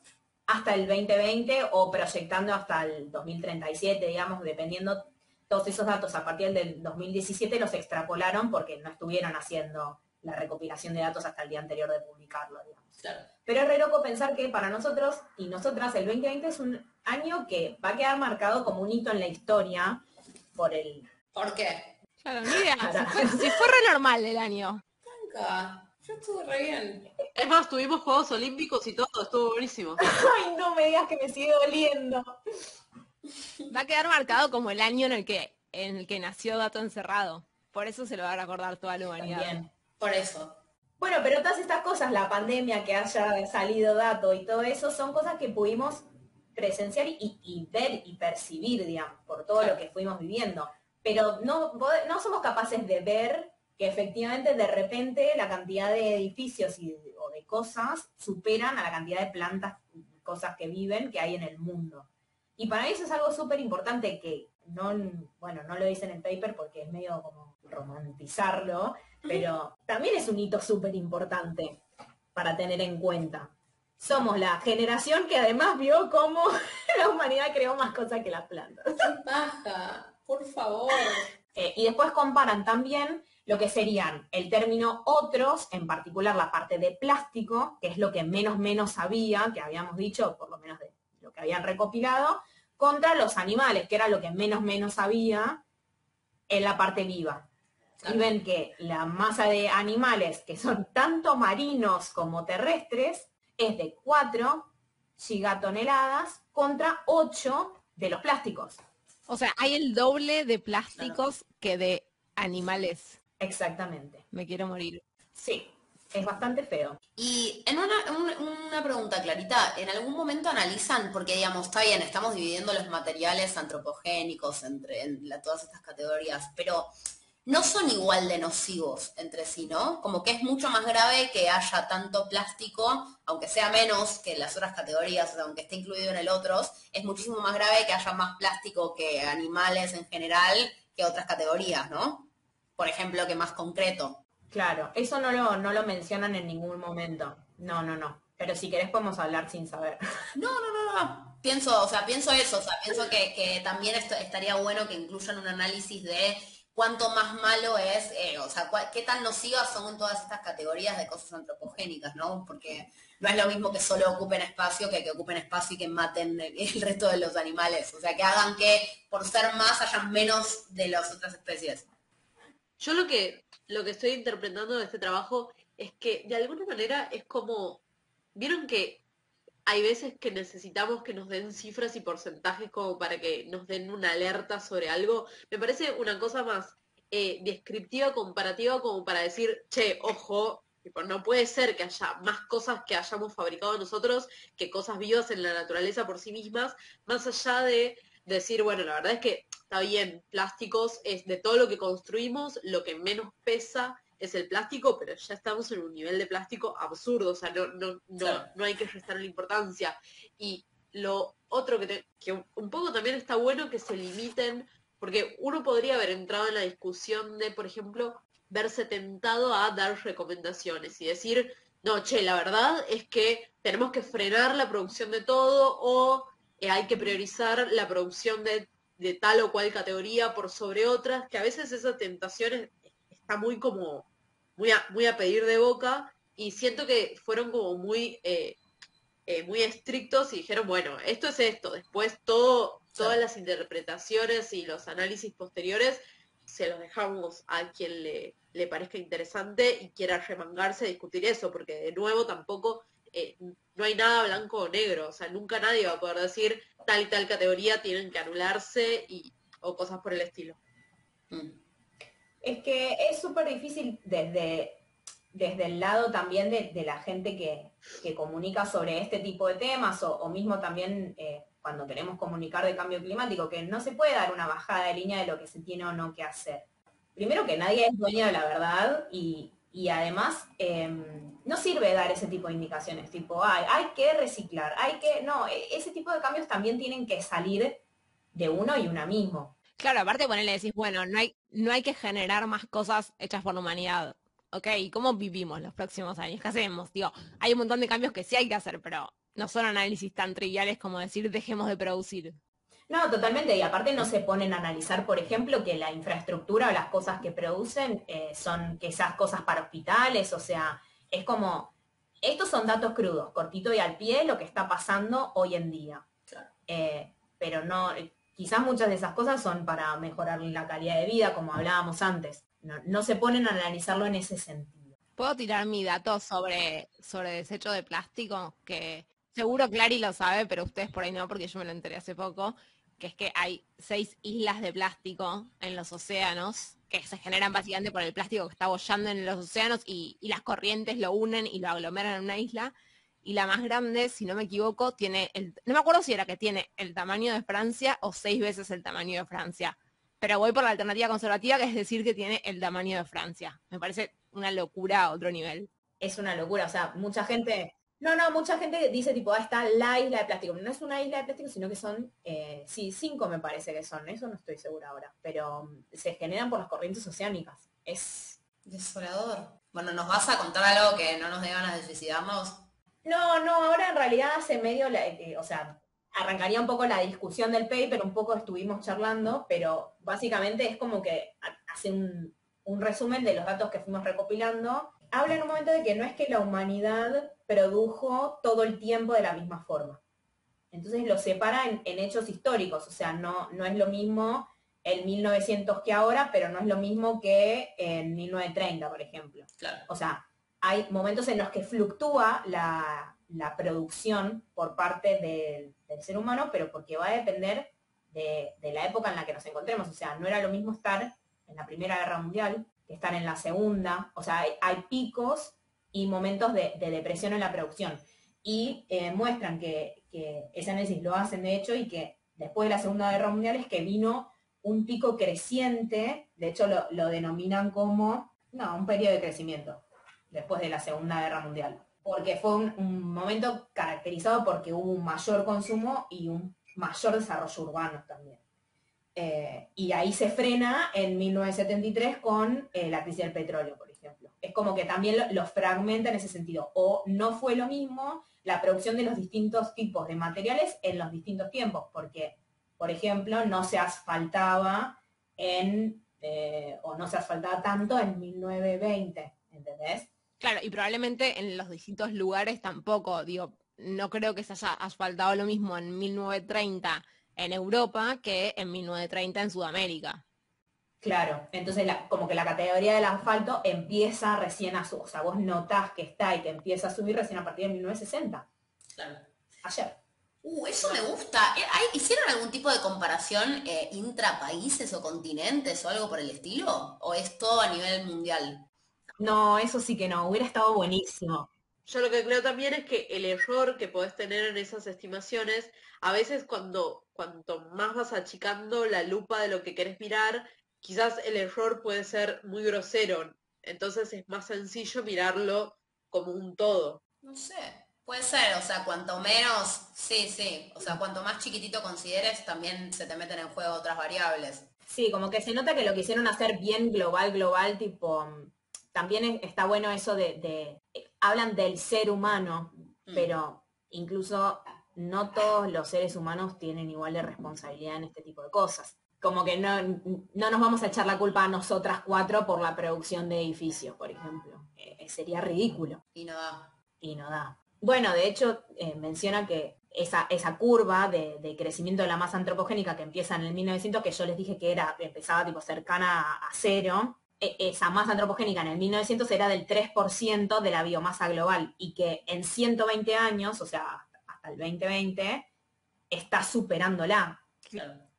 hasta el 2020 o proyectando hasta el 2037, digamos, dependiendo todos esos datos a partir del 2017 los extrapolaron porque no estuvieron haciendo la recopilación de datos hasta el día anterior de publicarlo, digamos. Pero es re loco pensar que para nosotros y nosotras el 2020 es un año que va a quedar marcado como un hito en la historia por el... ¿Por qué? Claro, ni idea. *laughs* Si fue, re normal el año. Yo estuve re bien. Es más, tuvimos Juegos Olímpicos y todo, estuvo buenísimo. *laughs* Ay, no me digas que me sigue doliendo. Va a quedar marcado como el año en el que, en el que nació Dato Encerrado. Por eso se lo va a recordar toda la humanidad. Bien, por eso. Bueno, pero todas estas cosas, la pandemia, que haya salido dato y todo eso, son cosas que pudimos presenciar y, ver y percibir, digamos, por todo lo que fuimos viviendo. Pero no, no somos capaces de ver que efectivamente de repente la cantidad de edificios y o de cosas superan a la cantidad de plantas, cosas que viven que hay en el mundo. Y para mí eso es algo súper importante que no, bueno, no lo dice en el paper porque es medio como romantizarlo, pero también es un hito súper importante para tener en cuenta. Somos la generación que además vio cómo *laughs* la humanidad creó más cosas que las plantas. Por favor. Eh, y después comparan también lo que serían el término otros, en particular la parte de plástico, que es lo que menos menos sabía, que habíamos dicho, por lo menos de lo que habían recopilado, contra los animales, que era lo que menos menos sabía en la parte viva. Y ven que la masa de animales que son tanto marinos como terrestres es de 4 gigatoneladas contra 8 de los plásticos. O sea, hay el doble de plásticos que de animales. Exactamente. Me quiero morir. Sí, es bastante feo. Y en una, pregunta, Clarita, ¿en algún momento analizan, porque digamos, está bien, estamos dividiendo los materiales antropogénicos entre todas estas categorías, pero no son igual de nocivos entre sí, ¿no? Como que es mucho más grave que haya tanto plástico, aunque sea menos que las otras categorías, aunque esté incluido en el otros, es muchísimo más grave que haya más plástico que animales en general que otras categorías, ¿no? Por ejemplo, que más concreto. Claro, eso no lo, no lo mencionan en ningún momento. No, no, no. Pero si querés podemos hablar sin saber. *laughs* No, no, no, no. Pienso, o sea, pienso eso, o sea, pienso que, que también esto, estaría bueno que incluyan un análisis de cuánto más malo es, eh, o sea, qué tan nocivas son todas estas categorías de cosas antropogénicas, ¿no? Porque no es lo mismo que solo ocupen espacio que que ocupen espacio y que maten el resto de los animales. O sea, que hagan que por ser más hayan menos de las otras especies. Yo lo que, lo que estoy interpretando de este trabajo es que de alguna manera es como, vieron que hay veces que necesitamos que nos den cifras y porcentajes como para que nos den una alerta sobre algo. Me parece una cosa más eh, descriptiva, comparativa, como para decir, che, ojo, no puede ser que haya más cosas que hayamos fabricado nosotros que cosas vivas en la naturaleza por sí mismas, más allá de decir, bueno, la verdad es que está bien, plásticos es de todo lo que construimos, lo que menos pesa es el plástico, pero ya estamos en un nivel de plástico absurdo, o sea, no, no, no, no hay que restar la importancia. Y lo otro que, que un poco también está bueno que se limiten, porque uno podría haber entrado en la discusión de, por ejemplo, verse tentado a dar recomendaciones y decir, no, che, la verdad es que tenemos que frenar la producción de todo o eh, hay que priorizar la producción de, de, tal o cual categoría por sobre otras, que a veces esa tentación está muy como muy a, muy a pedir de boca y siento que fueron como muy, eh, eh, muy estrictos y dijeron, bueno, esto es esto, después todo, todas las interpretaciones y los análisis posteriores se los dejamos a quien le, le parezca interesante y quiera remangarse a discutir eso, porque de nuevo tampoco eh, no hay nada blanco o negro, o sea, nunca nadie va a poder decir tal y tal categoría tienen que anularse y, o cosas por el estilo. Mm. Es que es súper difícil desde, desde el lado también de, la gente que, comunica sobre este tipo de temas o, mismo también eh, cuando queremos comunicar de cambio climático, que no se puede dar una bajada de línea de lo que se tiene o no que hacer. Primero que nadie es dueño de la verdad y, además em, no sirve dar ese tipo de indicaciones, tipo, hay, hay que reciclar, hay que, no, e, ese tipo de cambios también tienen que salir de uno y una mismo. Claro, aparte ponerle decís, bueno, no hay, no hay que generar más cosas hechas por la humanidad. Ok, ¿y cómo vivimos los próximos años? ¿Qué hacemos? Digo, hay un montón de cambios que sí hay que hacer, pero no son análisis tan triviales como decir dejemos de producir. No, totalmente. Y aparte no se ponen a analizar, por ejemplo, que la infraestructura o las cosas que producen eh, son esas cosas para hospitales, o sea, es como, estos son datos crudos, cortito y al pie, lo que está pasando hoy en día. Eh, pero no, quizás muchas de esas cosas son para mejorar la calidad de vida, como hablábamos antes. No, se ponen a analizarlo en ese sentido. ¿Puedo tirar mi dato sobre, sobre desecho de plástico? Que seguro Clary lo sabe, pero ustedes por ahí no, porque yo me lo enteré hace poco, que es que hay seis islas de plástico en los océanos que se generan básicamente por el plástico que está bollando en los océanos y, las corrientes lo unen y lo aglomeran en una isla y la más grande, si no me equivoco, tiene el, no me acuerdo si era que tiene el tamaño de Francia o seis veces el tamaño de Francia, pero voy por la alternativa conservativa, que es decir que tiene el tamaño de Francia. Me parece una locura a otro nivel. Es una locura, o sea, mucha gente, no, no, mucha gente dice tipo, ah, está la isla de plástico. No es una isla de plástico, sino que son, eh, sí, cinco me parece que son, eso no estoy segura ahora, pero mm, se generan por las corrientes oceánicas. Es desolador. Bueno, ¿nos vas a contar algo que no nos dé ganas de suicidarnos? No, no, ahora en realidad hace medio, eh, o sea, arrancaría un poco la discusión del paper, un poco estuvimos charlando, pero básicamente es como que hace un, resumen de los datos que fuimos recopilando. Habla en un momento de que no es que la humanidad produjo todo el tiempo de la misma forma. Entonces lo separa en, hechos históricos, o sea, no, no es lo mismo en 1900 que ahora, pero no es lo mismo que en 1930, por ejemplo. O sea, hay momentos en los que fluctúa la, producción por parte del, ser humano, pero porque va a depender de, la época en la que nos encontremos. O sea, no era lo mismo estar en la Primera Guerra Mundial que estar en la Segunda. O sea, hay, picos y momentos de, depresión en la producción. Y eh, muestran que, ese análisis lo hacen de hecho y que después de la Segunda Guerra Mundial es que vino un pico creciente, de hecho lo, lo denominan como, no, un periodo de crecimiento después de la Segunda Guerra Mundial, porque fue un, momento caracterizado porque hubo un mayor consumo y un mayor desarrollo urbano también. Eh, y ahí se frena en 1973 con eh, la crisis del petróleo. Es como que también lo, fragmenta en ese sentido. O no fue lo mismo la producción de los distintos tipos de materiales en los distintos tiempos, porque, por ejemplo, no se asfaltaba en, eh, o no se asfaltaba tanto en 1920, ¿entendés? Claro, y probablemente en los distintos lugares tampoco, digo, no creo que se haya asfaltado lo mismo en 1930 en Europa que en 1930 en Sudamérica. Claro, entonces como que la categoría del asfalto empieza recién a subir, o sea, vos notás que está y que empieza a subir recién a partir de 1960. Claro. Ayer. Uh, eso me gusta. Eh, ¿Hicieron algún tipo de comparación eh, intrapaíses o continentes o algo por el estilo? ¿O es todo a nivel mundial? No, eso sí que no, hubiera estado buenísimo. Yo lo que creo también es que el error que podés tener en esas estimaciones, a veces cuando cuanto más vas achicando la lupa de lo que querés mirar, quizás el error puede ser muy grosero. Entonces es más sencillo mirarlo como un todo. No sé, puede ser, o sea, cuanto menos, sí, sí, o sea, cuanto más chiquitito consideres, también se te meten en juego otras variables. Sí, como que se nota que lo quisieron hacer bien global, global, tipo, también está bueno eso de, hablan del ser humano, mm. pero incluso no todos los seres humanos tienen igual de responsabilidad en este tipo de cosas. Como que no, no nos vamos a echar la culpa a nosotras cuatro por la producción de edificios, por ejemplo. Eh, sería ridículo. Y no da. Y no da. Bueno, de hecho, eh, menciona que esa, esa curva de, crecimiento de la masa antropogénica que empieza en el 1900, que yo les dije que era, empezaba tipo cercana a, cero, e, esa masa antropogénica en el 1900 era del 3% de la biomasa global y que en 120 años, o sea, hasta el 2020, está superándola.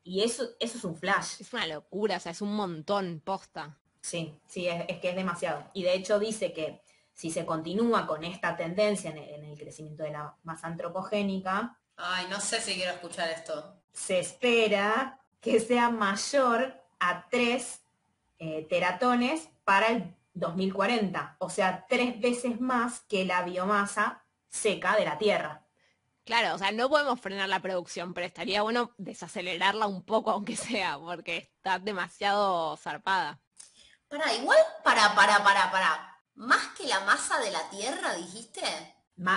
Y eso, eso es un flash. Es una locura, o sea, es un montón, posta. Sí, sí, es, que es demasiado. Y de hecho dice que si se continúa con esta tendencia en el, crecimiento de la masa antropogénica. Ay, no sé si quiero escuchar esto. Se espera que sea mayor a 3 eh, teratones para el 2040, o sea, tres veces más que la biomasa seca de la Tierra. Claro, o sea, no podemos frenar la producción, pero estaría bueno desacelerarla un poco, aunque *laughs* sea, porque está demasiado zarpada. Para, igual, para, para, para, para. Más que la masa de la tierra, dijiste.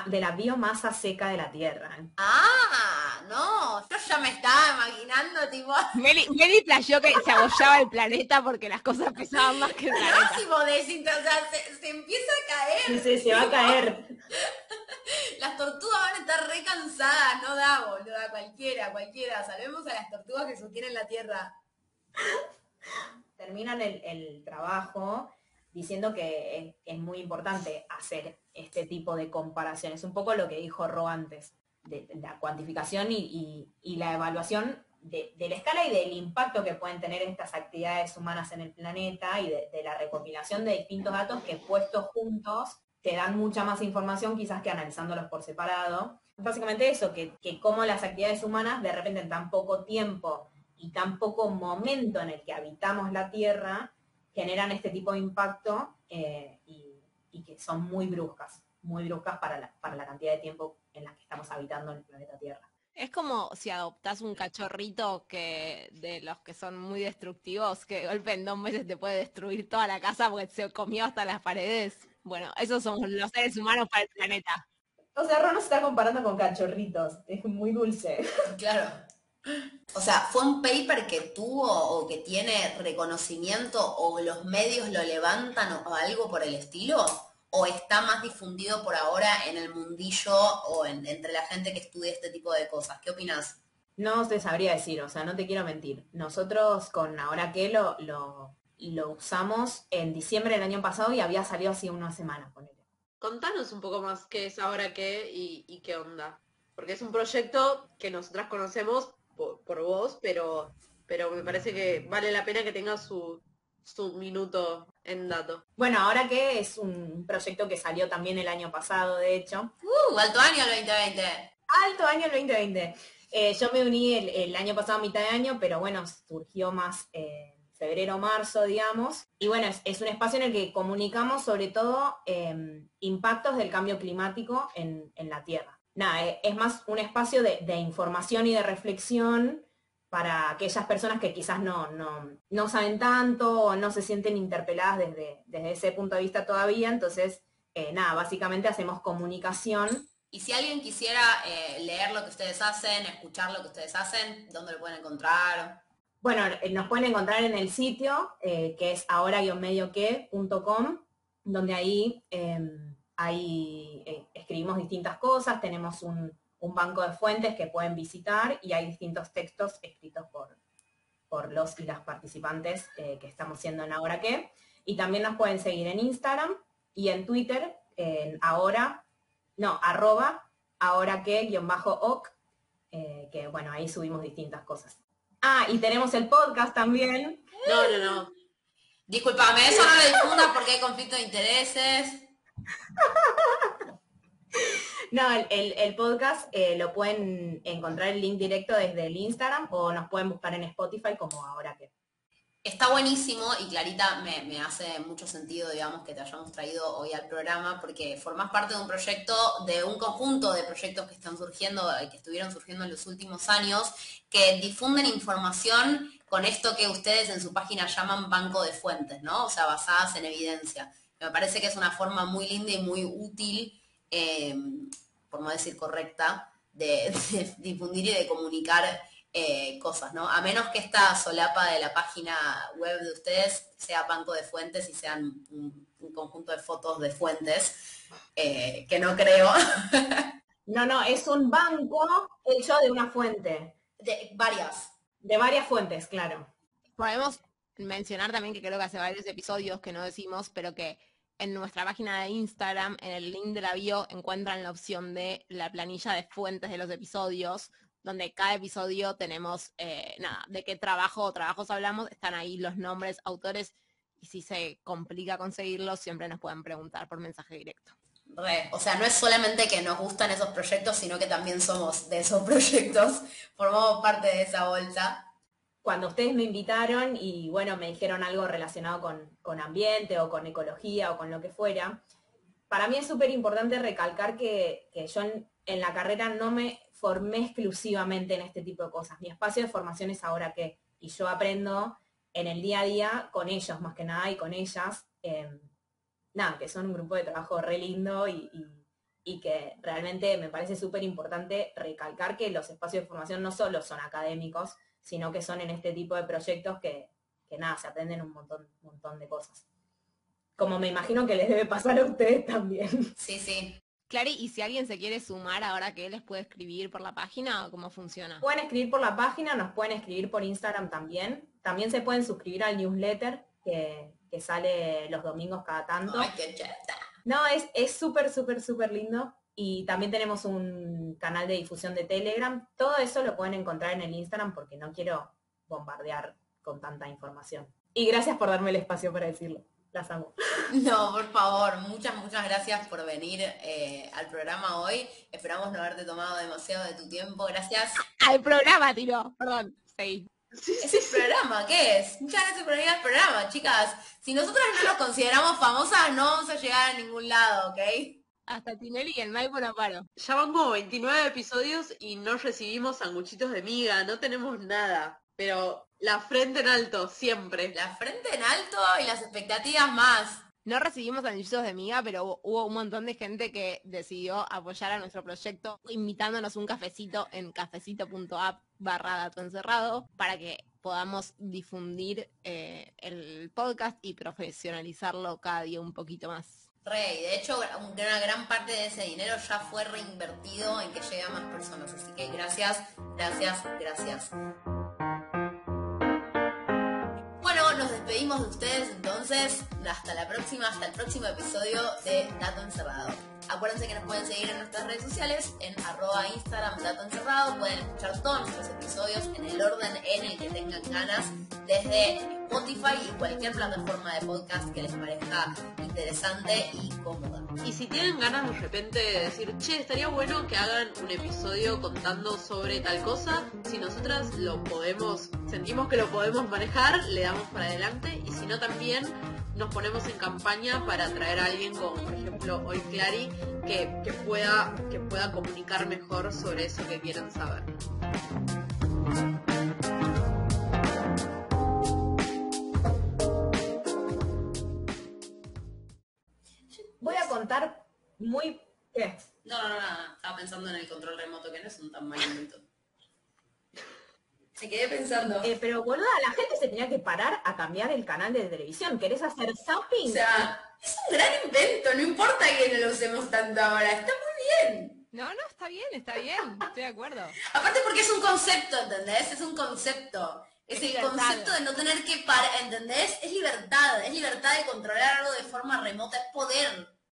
de la biomasa seca de la tierra. Ah, no, yo ya me estaba imaginando, tipo. Meli, Meli playó que se abollaba el planeta porque las cosas pesaban más que el *laughs* planeta. No, de, o sea, se, empieza a caer. Sí, sí, se va a caer. *laughs* *laughs* las tortugas van a estar re cansadas, no da, boludo, cualquiera, cualquiera. Salvemos a las tortugas que sostienen la tierra. Terminan el, trabajo diciendo que es, muy importante hacer este tipo de comparaciones. Un poco lo que dijo Ro antes, de, la cuantificación y, la evaluación de, la escala y del impacto que pueden tener estas actividades humanas en el planeta y de, la recopilación de distintos datos que puestos juntos te dan mucha más información quizás que analizándolos por separado. Básicamente eso, que, que como las actividades humanas de repente en tan poco tiempo y tan poco momento en el que habitamos la Tierra, generan este tipo de impacto eh, y, que son muy bruscas, muy bruscas para la, para la cantidad de tiempo en la que estamos habitando en el planeta Tierra. Es como si adoptás un cachorrito que de los que son muy destructivos, que golpe en dos meses te puede destruir toda la casa porque se comió hasta las paredes. Bueno, esos son los seres humanos para el planeta. O sea, Ron se está comparando con cachorritos. Es muy dulce. *laughs* Claro. O sea, ¿fue un paper que tuvo o que tiene reconocimiento o los medios lo levantan o algo por el estilo? ¿O está más difundido por ahora en el mundillo o entre la gente que estudia este tipo de cosas? ¿Qué opinas? No te sabría decir, o sea, no te quiero mentir. Nosotros con Ahora qué lo, lo, usamos en diciembre del año pasado y había salido así una semana con él. Contanos un poco más qué es Ahora qué y, y qué onda. Porque es un proyecto que nosotras conocemos por, vos, pero, pero me parece que vale la pena que tenga su, su minuto en dato. Bueno, ahora que es un proyecto que salió también el año pasado, de hecho. ¡Uh! Alto año el 2020. Alto año el 2020. Eh, yo me uní el, año pasado a mitad de año, pero bueno, surgió más eh, febrero, marzo, digamos. Y bueno, es, un espacio en el que comunicamos sobre todo em, impactos del cambio climático en, la Tierra nada, eh, es más un espacio de, información y de reflexión para aquellas personas que quizás no, no, saben tanto o no se sienten interpeladas desde, desde ese punto de vista todavía. Entonces, eh, nada, básicamente hacemos comunicación. Y si alguien quisiera eh, leer lo que ustedes hacen, escuchar lo que ustedes hacen, ¿dónde lo pueden encontrar? Bueno, nos pueden encontrar en el sitio, que es ahora-que.com, donde ahí em, eh, escribimos distintas cosas, tenemos un, banco de fuentes que pueden visitar y hay distintos textos escritos por, los y las participantes eh, que estamos siendo en Ahora qué. Y también nos pueden seguir en Instagram y en Twitter, en ahora, no, arroba, ahora que, guion bajo, oc, eh, que bueno, ahí subimos distintas cosas. Ah, y tenemos el podcast también. No, no, no. Disculpame, eso no lo difunda porque hay conflicto de intereses. No, el, podcast eh, lo pueden encontrar el link directo desde el Instagram o nos pueden buscar en Spotify como ahora que. Está buenísimo y Clarita me, hace mucho sentido, digamos, que te hayamos traído hoy al programa porque formas parte de un proyecto, de un conjunto de proyectos que están surgiendo, que estuvieron surgiendo en los últimos años, que difunden información con esto que ustedes en su página llaman banco de fuentes, ¿no? O sea, basadas en evidencia. Me parece que es una forma muy linda y muy útil, eh, por no decir correcta, de, *laughs* difundir y de comunicar eh, cosas, ¿no? A menos que esta solapa de la página web de ustedes sea banco de fuentes y sean un, conjunto de fotos de fuentes, eh, que no creo. *laughs* no, no, es un banco hecho de una fuente. De varias. De varias fuentes, claro. Podemos mencionar también que creo que hace varios episodios que no decimos, pero que en nuestra página de Instagram, en el link de la bio, encuentran la opción de la planilla de fuentes de los episodios, donde cada episodio tenemos, eh, nada, de qué trabajo o trabajos hablamos, están ahí los nombres, autores, y si se complica conseguirlos, siempre nos pueden preguntar por mensaje directo. o sea, no es solamente que nos gustan esos proyectos, sino que también somos de esos *laughs* proyectos, formamos parte de esa bolsa cuando ustedes me invitaron y bueno, me dijeron algo relacionado con, ambiente o con ecología o con lo que fuera, para mí es súper importante recalcar que, yo en, la carrera no me formé exclusivamente en este tipo de cosas. Mi espacio de formación es ahora que, y yo aprendo en el día a día con ellos más que nada y con ellas, em, nada, que son un grupo de trabajo re lindo y, y que realmente me parece súper importante recalcar que los espacios de formación no solo son académicos, sino que son en este tipo de proyectos que, nada, se aprenden un montón, montón de cosas. Como me imagino que les debe pasar a ustedes también. Sí, sí. Clary, ¿y si alguien se quiere sumar ahora que les puede escribir por la página o cómo funciona? Pueden escribir por la página, nos pueden escribir por Instagram también. También se pueden suscribir al newsletter que, sale los domingos cada tanto. Ay, qué no, es súper, súper, súper lindo y también tenemos un canal de difusión de Telegram. Todo eso lo pueden encontrar en el Instagram porque no quiero bombardear con tanta información. Y gracias por darme el espacio para decirlo. Las amo. *laughs* No, por favor, muchas, muchas gracias por venir eh, al programa hoy. Esperamos no haberte tomado demasiado de tu tiempo. Gracias. Al programa, tiro. Perdón. Sí. ¿Es programa? ¿Qué es? Muchas gracias por venir al programa, chicas. Si nosotras no nos consideramos famosas, no vamos a llegar a ningún lado, ¿ok? Hasta Tinelli y el Maipo no paro. Ya van como 29 episodios y no recibimos sanguchitos de miga, no tenemos nada. Pero la frente en alto, siempre. La frente en alto y las expectativas más. No recibimos sanguchitos de miga, pero hubo un montón de gente que decidió apoyar a nuestro proyecto invitándonos un cafecito en cafecito.app barra dato encerrado para que podamos difundir eh, el podcast y profesionalizarlo cada día un poquito más. Rey, de hecho, una gran parte de ese dinero ya fue reinvertido en que llegue a más personas. Así que gracias, gracias, gracias. De ustedes entonces. Hasta la próxima, hasta el próximo episodio de Dato Encerrado. Acuérdense que nos pueden seguir en nuestras redes sociales, en arroba Instagram Dato Encerrado. Pueden escuchar todos nuestros episodios en el orden en el que tengan ganas, desde Spotify y cualquier plataforma de podcast que les parezca interesante y cómoda. Y si tienen ganas de repente de decir, che, estaría bueno que hagan un episodio contando sobre tal cosa, si nosotras lo podemos, sentimos que lo podemos manejar, le damos para adelante y si no también nos ponemos en campaña para traer a alguien como por ejemplo hoy Clary que, pueda, que pueda comunicar mejor sobre eso que quieren saber. Voy a contar muy... ¿Qué? No, no, no, estaba pensando en el control remoto, que no es un tan mal invento. Se quedé pensando. Eh, pero boluda, la gente se tenía que parar a cambiar el canal de televisión. ¿Querés hacer zapping? O sea, es un gran invento, no importa que no lo usemos tanto ahora, está muy bien. No, no, está bien, está bien, estoy de acuerdo. Aparte porque es un concepto, ¿entendés? Es un concepto. Es, el concepto de no tener que parar, ¿entendés? Es libertad, es libertad de controlar algo de forma remota, es poder.